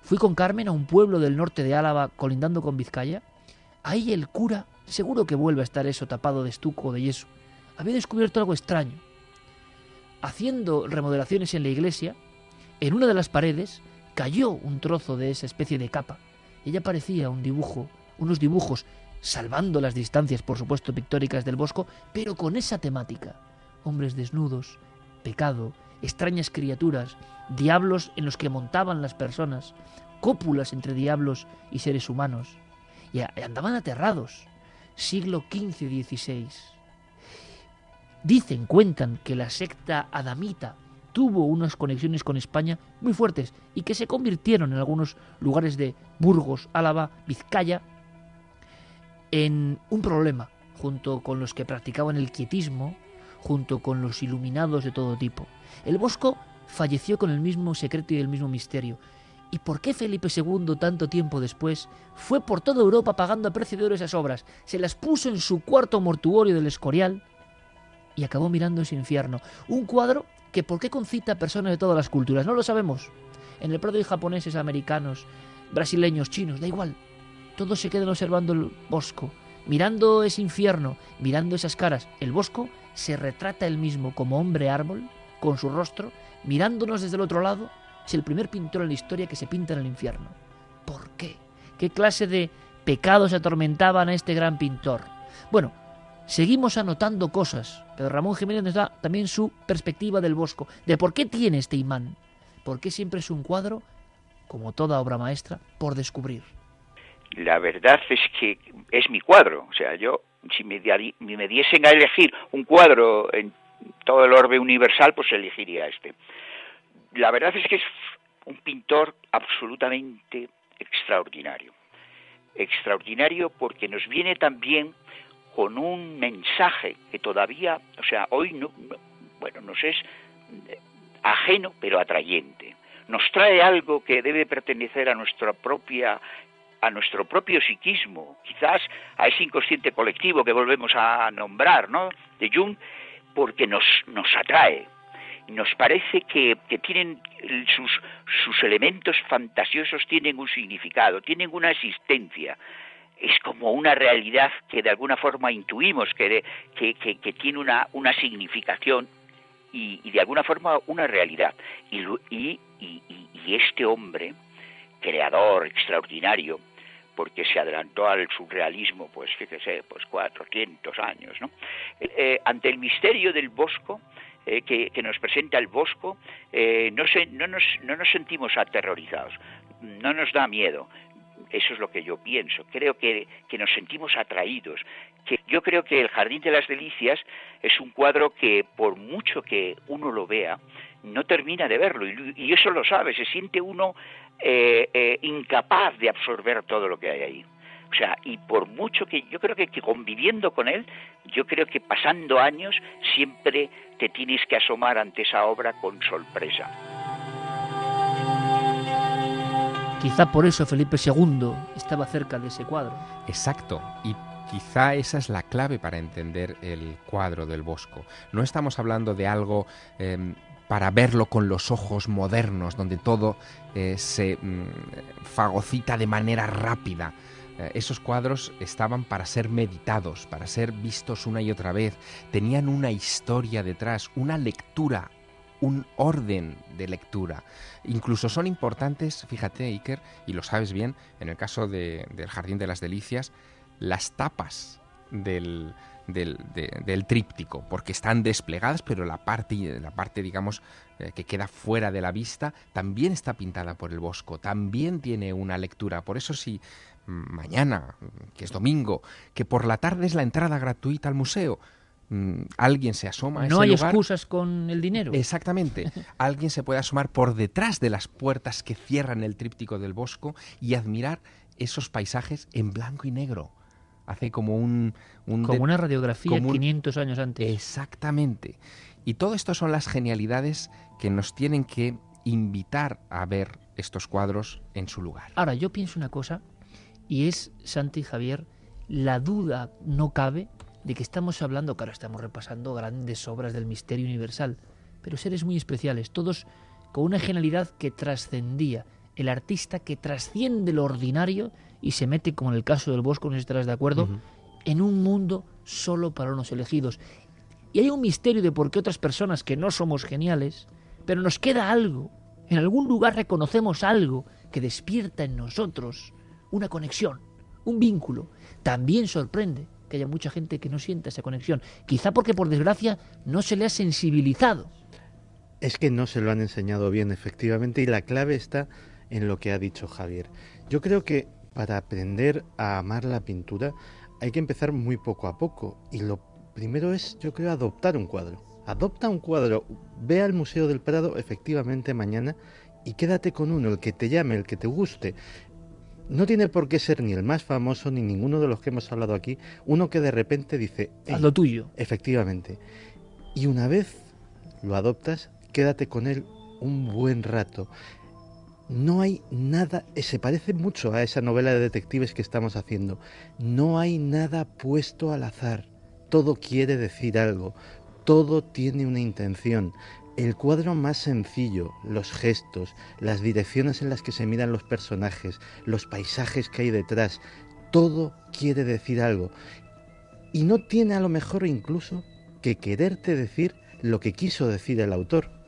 fui con Carmen a un pueblo del norte de Álava colindando con Vizcaya. Ahí el cura, seguro que vuelve a estar eso tapado de estuco o de yeso, había descubierto algo extraño. Haciendo remodelaciones en la iglesia, en una de las paredes cayó un trozo de esa especie de capa. Ella parecía un dibujo, unos dibujos, salvando las distancias, por supuesto, pictóricas del bosco, pero con esa temática. Hombres desnudos, pecado, extrañas criaturas, diablos en los que montaban las personas, cópulas entre diablos y seres humanos. Y andaban aterrados. Siglo XV-XVI. Dicen, cuentan que la secta adamita tuvo unas conexiones con España muy fuertes y que se convirtieron en algunos lugares de Burgos, Álava, Vizcaya en un problema junto con los que practicaban el quietismo, junto con los iluminados de todo tipo. El Bosco falleció con el mismo secreto y el mismo misterio. ¿Y por qué Felipe II, tanto tiempo después, fue por toda Europa pagando a precio de oro esas obras? Se las puso en su cuarto mortuorio del Escorial y acabó mirando ese infierno. Un cuadro que por qué concita a personas de todas las culturas, no lo sabemos. En el Prado hay japoneses, americanos, brasileños, chinos, da igual. Todos se quedan observando el bosco, mirando ese infierno, mirando esas caras. El bosco se retrata él mismo como hombre árbol, con su rostro, mirándonos desde el otro lado. Es el primer pintor en la historia que se pinta en el infierno. ¿Por qué? ¿Qué clase de pecados atormentaban a este gran pintor? Bueno, seguimos anotando cosas. Pero Ramón Jiménez nos da también su perspectiva del Bosco, de por qué tiene este imán, por qué siempre es un cuadro, como toda obra maestra, por descubrir. La verdad es que es mi cuadro, o sea, yo si me, me diesen a elegir un cuadro en todo el orbe universal, pues elegiría este. La verdad es que es un pintor absolutamente extraordinario. Extraordinario porque nos viene también con un mensaje que todavía, o sea, hoy no, bueno, nos es ajeno pero atrayente. Nos trae algo que debe pertenecer a nuestra propia a nuestro propio psiquismo, quizás a ese inconsciente colectivo que volvemos a nombrar, ¿no? De Jung, porque nos, nos atrae. Nos parece que, que tienen sus, sus elementos fantasiosos tienen un significado, tienen una existencia. Es como una realidad que de alguna forma intuimos que, que, que, tiene una, una significación y, y, de alguna forma una realidad. Y, y, y este hombre, creador extraordinario, porque se adelantó al surrealismo, pues fíjese, pues 400 años, ¿no? Eh, ante el misterio del Bosco, eh, que, nos presenta el Bosco, eh, no, no, nos, no nos sentimos aterrorizados, no nos da miedo, eso es lo que yo pienso. Creo que, nos sentimos atraídos. Yo creo que el Jardín de las Delicias es un cuadro que, por mucho que uno lo vea, no termina de verlo. Y, y eso lo sabe. Se siente uno eh, eh, incapaz de absorber todo lo que hay ahí. O sea, y por mucho que yo creo que, conviviendo con él, yo creo que pasando años siempre te tienes que asomar ante esa obra con sorpresa. Quizá por eso Felipe II estaba cerca de ese cuadro. Exacto, y quizá esa es la clave para entender el cuadro del Bosco. No estamos hablando de algo em, para verlo con los ojos modernos, donde todo eh, se mm, fagocita de manera rápida. Eh, esos cuadros estaban para ser meditados, para ser vistos una y otra vez. Tenían una historia detrás, una lectura, un orden de lectura. Incluso son importantes, fíjate Iker, y lo sabes bien, en el caso del Jardín de las Delicias, las tapas del, del, tríptico, porque están desplegadas, pero la parte, la parte digamos, eh, que queda fuera de la vista, también está pintada por el Bosco, también tiene una lectura. Por eso si mañana, que es domingo, que por la tarde es la entrada gratuita al museo, mm, alguien se asoma a no hay excusas con el dinero. Exactamente. [LAUGHS] alguien se puede asomar por detrás de las puertas que cierran el tríptico del Bosco y admirar esos paisajes en blanco y negro hace como un... como una radiografía 500 años antes. Exactamente. Y todo esto son las genialidades que nos tienen que invitar a ver estos cuadros en su lugar. Ahora, yo pienso una cosa, y es, Santi Javier, la duda no cabe de que estamos hablando, claro, estamos repasando grandes obras del misterio universal, pero seres muy especiales, todos con una genialidad que trascendía, el artista que trasciende lo ordinario y se mete, como en el caso del Bosco, no sé si estarás de acuerdo, en un mundo solo para unos elegidos. Y hay un misterio de por qué otras personas que no somos geniales, pero nos queda algo, en algún lugar reconocemos algo que despierta en nosotros una conexión, un vínculo. También sorprende que haya mucha gente que no sienta esa conexión, quizá porque por desgracia no se le ha sensibilizado. Es que no se lo han enseñado bien, efectivamente, y la clave está en lo que ha dicho Javier. Yo creo que para aprender a amar la pintura hay que empezar muy poco a poco y lo primero es, yo creo, adoptar un cuadro. Adopta un cuadro, ve al Museo del Prado efectivamente mañana y quédate con uno, el que te llame, el que te guste. No tiene por qué ser ni el más famoso ni ninguno de los que hemos hablado aquí, uno que de repente dice, haz lo tuyo. Efectivamente. Y una vez lo adoptas, quédate con él un buen rato no hay nada, eh, se parece mucho a esa novela de detectives que estamos haciendo, no hay nada puesto al azar, todo quiere decir algo, todo tiene una intención. El cuadro más sencillo, los gestos, las direcciones en las que se miran los personajes, los paisajes que hay detrás, todo quiere decir algo. Y no tiene a lo mejor incluso que quererte decir lo que quiso decir el autor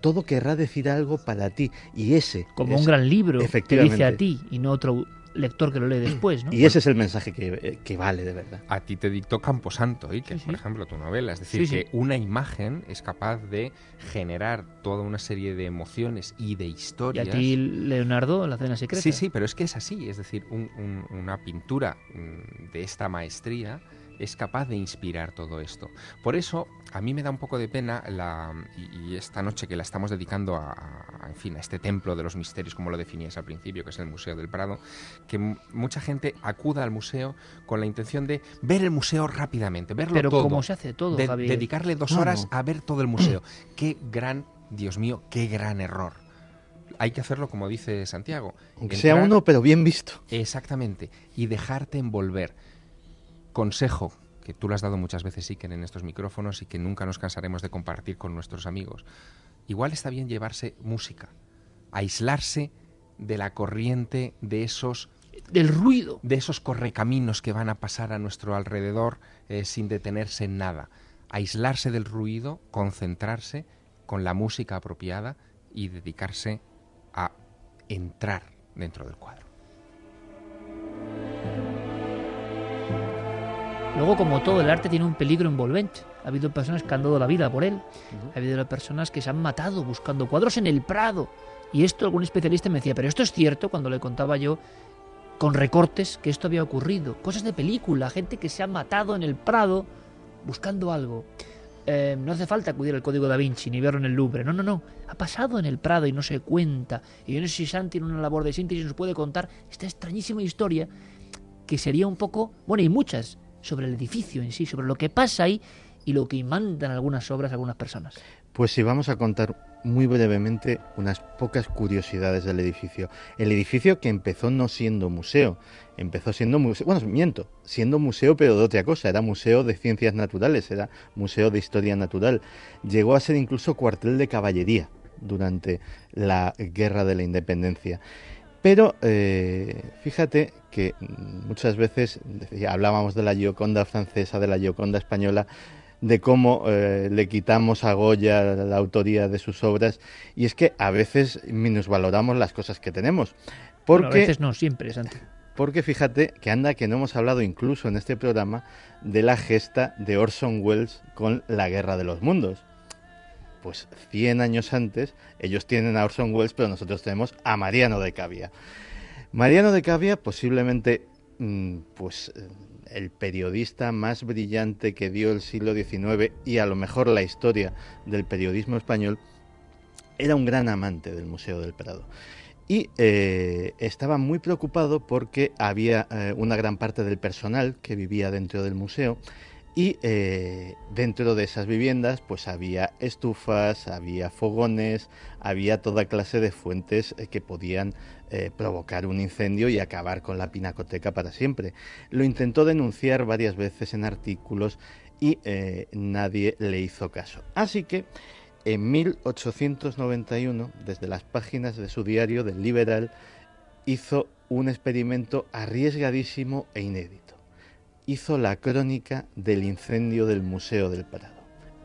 todo querrá decir algo para ti y ese como un gran libro que dice a ti y no otro lector que lo lee después. ¿no? Y ese es el mensaje que, que vale de verdad. A ti te dictó Camposanto, y que Sí, sí. por ejemplo, tu novela. Es decir, Sí, sí. que una imagen es capaz de generar toda una serie de emociones y de Y historias. a ti, Leonardo, la cena secreta. Sí, sí, pero es que es así. Es decir, un- un- una pintura mm, de esta maestría es capaz de inspirar todo esto. Por eso, a mí me da un poco de pena, la, y, y esta noche que la estamos dedicando a, a- en fin, a este templo de los misterios, como lo definías al principio, que es el Museo del Prado, que mucha gente acuda al museo con la intención de ver el museo rápidamente, verlo Pero todo. como se hace todo, de- Javier. dedicarle dos No, horas no. a ver todo el museo. [CLEARS THROAT] qué gran, Dios mío, qué gran error. Hay que hacerlo como dice Santiago. Aunque sea uno, pero bien visto. Exactamente. Y dejarte envolver. Consejo que tú lo has dado muchas veces, Iker, en estos micrófonos y que nunca nos cansaremos de compartir con nuestros amigos. Igual está bien llevarse música, aislarse de la corriente de esos Del ruido. de esos correcaminos que van a pasar a nuestro alrededor eh, sin detenerse en nada. Aislarse del ruido, concentrarse con la música apropiada y dedicarse a entrar dentro del cuadro. Luego, como todo el arte, tiene un peligro envolvente. Ha habido personas que han dado la vida por él. Ha habido personas que se han matado buscando cuadros en el Prado. Y esto algún especialista me decía, pero esto es cierto cuando le contaba yo con recortes que esto había ocurrido. Cosas de película, gente que se ha matado en el Prado buscando algo. Eh, no hace falta acudir al Código da Vinci ni verlo en el Louvre. No, no, no. Ha pasado en el Prado y no se cuenta. Y yo no sé si Santi en una labor de síntesis nos puede contar esta extrañísima historia que sería un poco, bueno, y muchas, sobre el edificio en sí, sobre lo que pasa ahí y lo que mandan algunas obras algunas personas. Pues sí, vamos a contar muy brevemente unas pocas curiosidades del edificio. El edificio que empezó no siendo museo, empezó siendo museo, bueno, miento, siendo museo pero de otra cosa, era museo de ciencias naturales, era museo de historia natural. Llegó a ser incluso cuartel de caballería durante la guerra de la independencia. Pero eh, fíjate que muchas veces hablábamos de la Gioconda francesa, de la Gioconda española, de cómo eh, le quitamos a Goya la autoría de sus obras y es que a veces minusvaloramos las cosas que tenemos. Porque, Bueno, a veces no, siempre, Santi. porque fíjate que anda que no hemos hablado incluso en este programa de la gesta de Orson Welles con la Guerra de los Mundos. Pues 100 años antes ellos tienen a Orson Welles, pero nosotros tenemos a Mariano de Cavia. Mariano de Cavia posiblemente mm, pues eh, el periodista más brillante que dio el siglo XIX y a lo mejor la historia del periodismo español, era un gran amante del Museo del Prado. Y eh, estaba muy preocupado porque había eh, una gran parte del personal que vivía dentro del museo y dentro de esas viviendas pues había estufas, había fogones, había toda clase de fuentes que podían eh, provocar un incendio y acabar con la pinacoteca para siempre. Lo intentó denunciar varias veces en artículos y eh, nadie le hizo caso. Así que en 1891, desde las páginas de su diario del Liberal, hizo un experimento arriesgadísimo e inédito. Hizo la crónica del incendio del Museo del Prado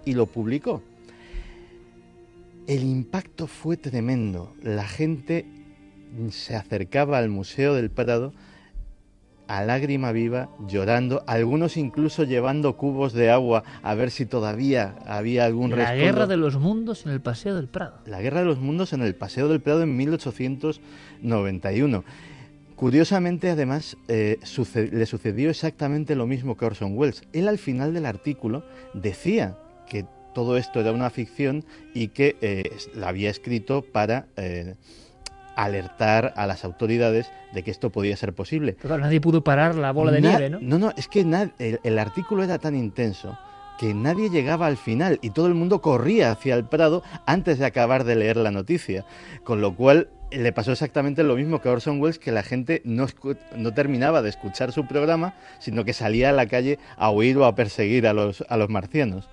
y lo publicó. El impacto fue tremendo. La gente se acercaba al Museo del Prado a lágrima viva, llorando, algunos incluso llevando cubos de agua a ver si todavía había algún La guerra de los mundos en el Paseo del Prado. La Guerra de los Mundos en el Paseo del Prado en 1891. Curiosamente, además, eh, suce- le sucedió exactamente lo mismo que Orson Welles. Él al final del artículo decía que todo esto era una ficción y que eh, la había escrito para eh, alertar a las autoridades de que esto podía ser posible. Pero nadie pudo parar la bola de Na- nieve, ¿no? No, no, es que el, el artículo era tan intenso que nadie llegaba al final y todo el mundo corría hacia el Prado antes de acabar de leer la noticia. Con lo cual le pasó exactamente lo mismo que a Orson Welles, que la gente no, no terminaba de escuchar su programa, sino que salía a la calle a huir o a perseguir a los, a los marcianos.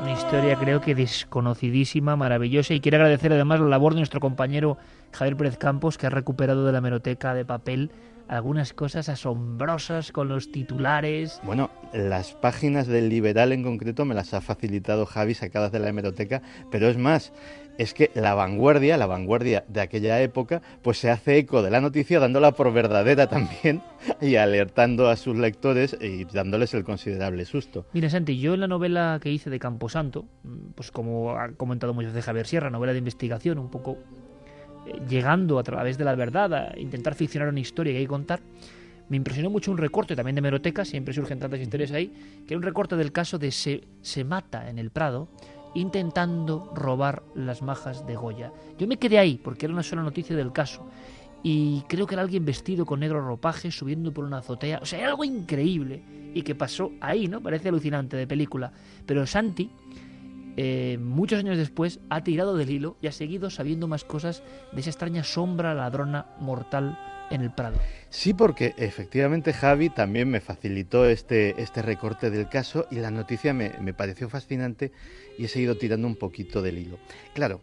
Una historia creo que desconocidísima, maravillosa y quiero agradecer además la labor de nuestro compañero Javier Pérez Campos que ha recuperado de la meroteca de papel algunas cosas asombrosas con los titulares. Bueno, las páginas del Liberal en concreto me las ha facilitado Javi sacadas de la hemeroteca, pero es más, es que la vanguardia, la vanguardia de aquella época, pues se hace eco de la noticia dándola por verdadera también [LAUGHS] y alertando a sus lectores y dándoles el considerable susto. Mira, Santi, yo en la novela que hice de Camposanto, pues como ha comentado muchas veces Javier Sierra, novela de investigación, un poco llegando a través de la verdad a intentar ficcionar una historia que hay que contar, me impresionó mucho un recorte también de Meroteca, siempre surgen tantas historias ahí, que era un recorte del caso de Se, se mata en el Prado, intentando robar las majas de Goya. Yo me quedé ahí porque era una sola noticia del caso y creo que era alguien vestido con negro ropaje subiendo por una azotea. O sea, era algo increíble y que pasó ahí, ¿no? Parece alucinante de película. Pero Santi, eh, muchos años después, ha tirado del hilo y ha seguido sabiendo más cosas de esa extraña sombra ladrona mortal en el Prado. Sí, porque efectivamente Javi también me facilitó este, este recorte del caso y la noticia me, me pareció fascinante y he seguido tirando un poquito del hilo. Claro,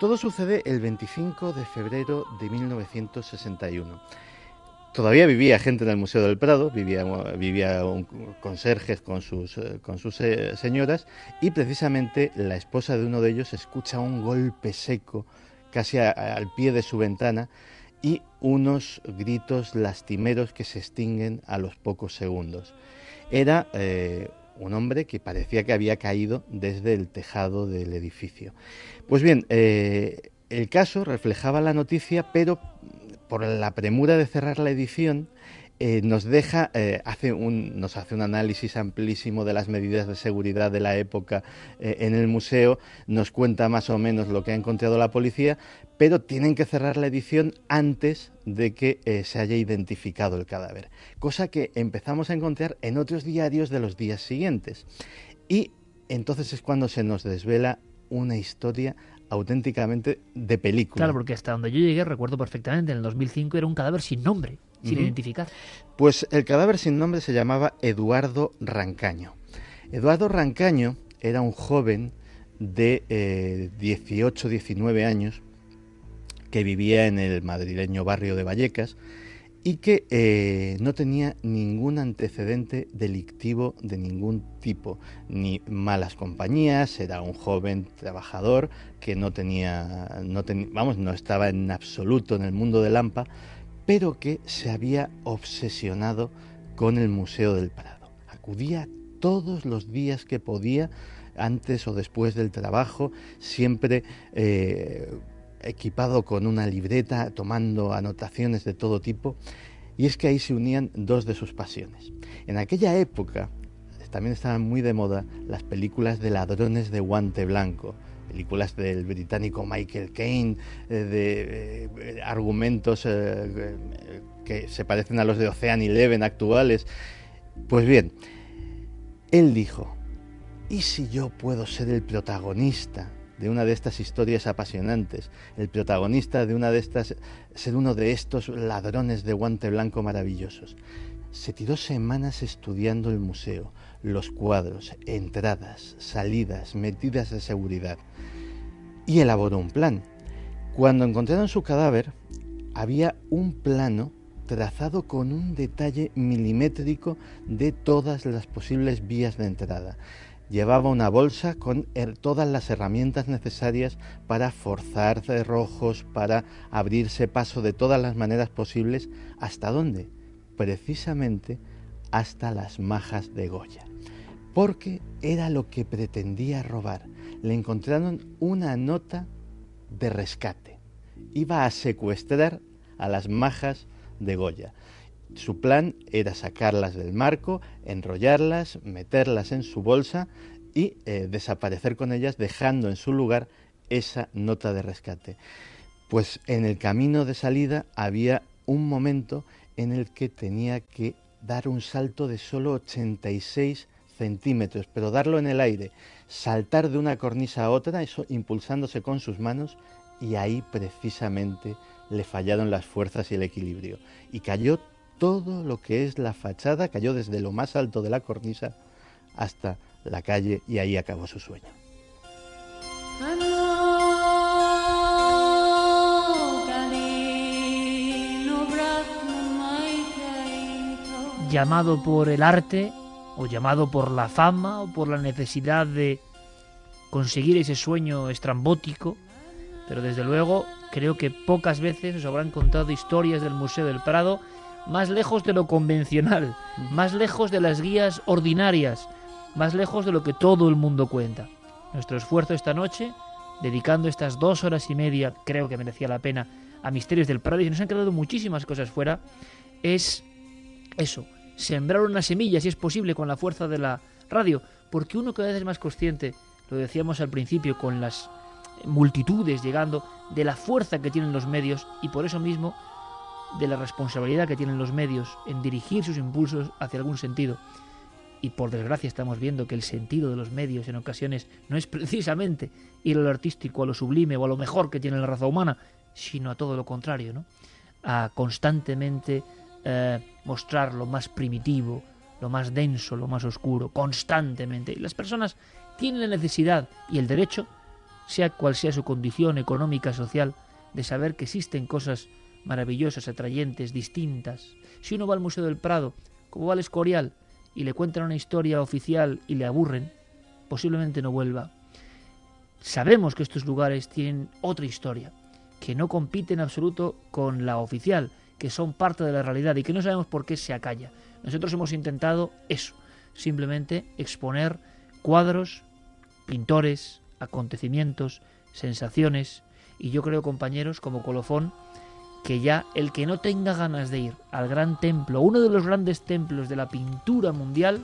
todo sucede el 25 de febrero de 1961. Todavía vivía gente en el Museo del Prado, vivía, un conserjes con sus, con sus eh, señoras y precisamente la esposa de uno de ellos escucha un golpe seco casi al pie de su ventana y unos gritos lastimeros que se extinguen a los pocos segundos. Era eh, un hombre que parecía que había caído desde el tejado del edificio. Pues bien, eh, el caso reflejaba la noticia, pero por la premura de cerrar la edición, eh, nos deja, eh, hace un, nos hace un análisis amplísimo de las medidas de seguridad de la época eh, en el museo, nos cuenta más o menos lo que ha encontrado la policía, pero tienen que cerrar la edición antes de que se haya identificado el cadáver, cosa que empezamos a encontrar en otros diarios de los días siguientes. Y entonces es cuando se nos desvela una historia auténticamente de película. Claro, porque hasta donde yo llegué, recuerdo perfectamente, en el 2005 era un cadáver sin nombre sin identificar. Pues el cadáver sin nombre se llamaba Eduardo Rancaño. Eduardo Rancaño era un joven de eh, 18, 19 años que vivía en el madrileño barrio de Vallecas y que eh, no tenía ningún antecedente delictivo de ningún tipo, ni malas compañías, era un joven trabajador que no tenía, no vamos, no estaba en absoluto en el mundo del AMPA, pero que se había obsesionado con el Museo del Prado. Acudía todos los días que podía, antes o después del trabajo, siempre eh, equipado con una libreta, tomando anotaciones de todo tipo, y es que ahí se unían dos de sus pasiones. En aquella época también estaban muy de moda las películas de ladrones de guante blanco, películas del británico Michael Caine, eh, de eh, argumentos eh, que se parecen a los de Ocean Eleven actuales. Pues bien, él dijo, ¿y si yo puedo ser el protagonista de una de estas historias apasionantes, el protagonista de una de estas, ser uno de estos ladrones de guante blanco maravillosos? Se tiró semanas estudiando el museo, los cuadros, entradas, salidas, medidas de seguridad y elaboró un plan. Cuando encontraron su cadáver, había un plano trazado con un detalle milimétrico de todas las posibles vías de entrada. Llevaba una bolsa con todas las herramientas necesarias para forzar cerrojos, para abrirse paso de todas las maneras posibles. ¿Hasta dónde? Precisamente hasta las majas de Goya. Porque era lo que pretendía robar le encontraron una nota de rescate. Iba a secuestrar a las majas de Goya. Su plan era sacarlas del marco, enrollarlas, meterlas en su bolsa y eh, desaparecer con ellas dejando en su lugar esa nota de rescate. Pues en el camino de salida había un momento en el que tenía que dar un salto de solo 86 centímetros, pero darlo en el aire, saltar de una cornisa a otra, eso impulsándose con sus manos, y ahí precisamente le fallaron las fuerzas y el equilibrio. Y cayó todo lo que es la fachada, cayó desde lo más alto de la cornisa hasta la calle y ahí acabó su sueño. llamado por el arte o llamado por la fama o por la necesidad de conseguir ese sueño estrambótico, pero desde luego creo que pocas veces os habrán contado historias del Museo del Prado más lejos de lo convencional, más lejos de las guías ordinarias, más lejos de lo que todo el mundo cuenta. Nuestro esfuerzo esta noche, dedicando estas dos horas y media, creo que merecía la pena, a Misterios del Prado, y nos han quedado muchísimas cosas fuera, es eso, sembrar una semilla, si es posible, con la fuerza de la radio, porque uno cada vez es más consciente, lo decíamos al principio, con las multitudes llegando, de la fuerza que tienen los medios y por eso mismo de la responsabilidad que tienen los medios en dirigir sus impulsos hacia algún sentido. Y por desgracia estamos viendo que el sentido de los medios en ocasiones no es precisamente ir a lo artístico, a lo sublime o a lo mejor que tiene la raza humana, sino a todo lo contrario, ¿no? A constantemente eh, mostrar lo más primitivo, lo más denso, lo más oscuro, constantemente. Y las personas tienen la necesidad y el derecho, sea cual sea su condición económica, social, de saber que existen cosas maravillosas, atrayentes, distintas. Si uno va al Museo del Prado, como va al Escorial, y le cuentan una historia oficial y le aburren, posiblemente no vuelva. Sabemos que estos lugares tienen otra historia, que no compite en absoluto con la oficial, que son parte de la realidad y que no sabemos por qué se acalla. Nosotros hemos intentado eso, simplemente exponer cuadros, pintores, acontecimientos, sensaciones, y yo creo, compañeros, como colofón, que ya el que no tenga ganas de ir al gran templo, uno de los grandes templos de la pintura mundial,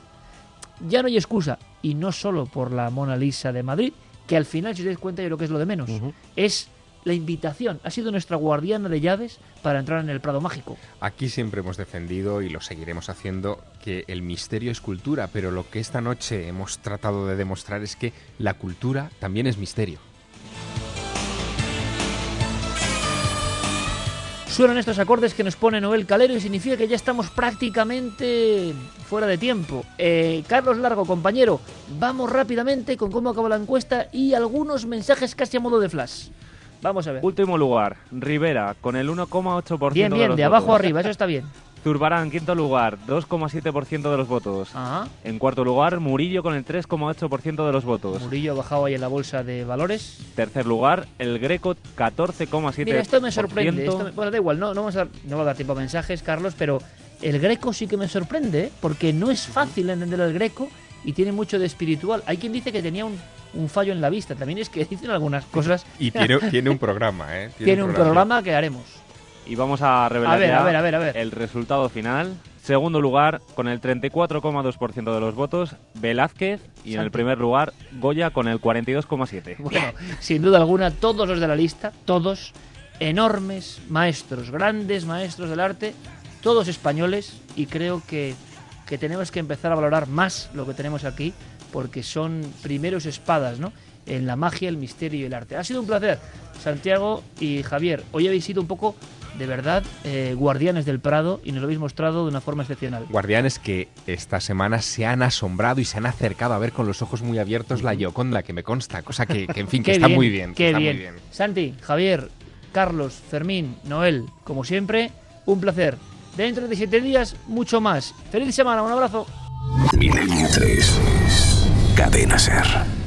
ya no hay excusa. Y no solo por la Mona Lisa de Madrid, que al final, si os dais cuenta, yo creo que es lo de menos. Es la invitación. Ha sido nuestra guardiana de llaves para entrar en el Prado Mágico. Aquí siempre hemos defendido y lo seguiremos haciendo que el misterio es cultura, pero lo que esta noche hemos tratado de demostrar es que la cultura también es misterio. Suenan estos acordes que nos pone Noel Calero y significa que ya estamos prácticamente fuera de tiempo. Eh, Carlos Largo, compañero, vamos rápidamente con cómo acaba la encuesta y algunos mensajes casi a modo de flash. Vamos a ver. Último lugar, Rivera, con el 1,8% Bien, bien, de abajo arriba, eso está bien. [LAUGHS] Zurbarán, quinto lugar, 2,7% de los votos. Ajá. En cuarto lugar, Murillo con el 3,8% de los votos. Murillo ha bajado ahí en la bolsa de valores. Tercer lugar, el Greco, 14,7%. Mira, esto me sorprende. esto me- bueno, da igual, no, no, vamos a, no va a dar tiempo a mensajes, Carlos, pero el greco sí que me sorprende, ¿eh? porque no es fácil entender el greco y tiene mucho de espiritual. Hay quien dice que tenía un, un fallo en la vista. También es que [LAUGHS] dicen algunas cosas. Y tiene, tiene un programa, ¿eh? Tiene un programa que haremos. Y vamos a revelar A ver, ya a ver, a ver, a ver. el resultado final. Segundo lugar, con el 34,2% de los votos, Velázquez. Y en el primer lugar, Goya con el 42,7%. Bueno, sin duda alguna, todos los de la lista, todos enormes maestros, grandes maestros del arte, todos españoles, y creo que, que tenemos que empezar a valorar más lo que tenemos aquí, porque son primeros espadas, ¿no? En la magia, el misterio y el arte. Ha sido un placer, Santiago y Javier. Hoy habéis sido un poco, de verdad, eh, guardianes del Prado y nos lo habéis mostrado de una forma excepcional. Guardianes que esta semana se han asombrado y se han acercado a ver con los ojos muy abiertos la Gioconda, que me consta, cosa que, que, en fin, que está bien, muy bien. que Qué está bien. muy bien. Santi, Javier, Carlos, Fermín, Noel, como siempre, un placer. Dentro de siete días, mucho más. Feliz semana, un abrazo. Milenio 3. Cadena Ser.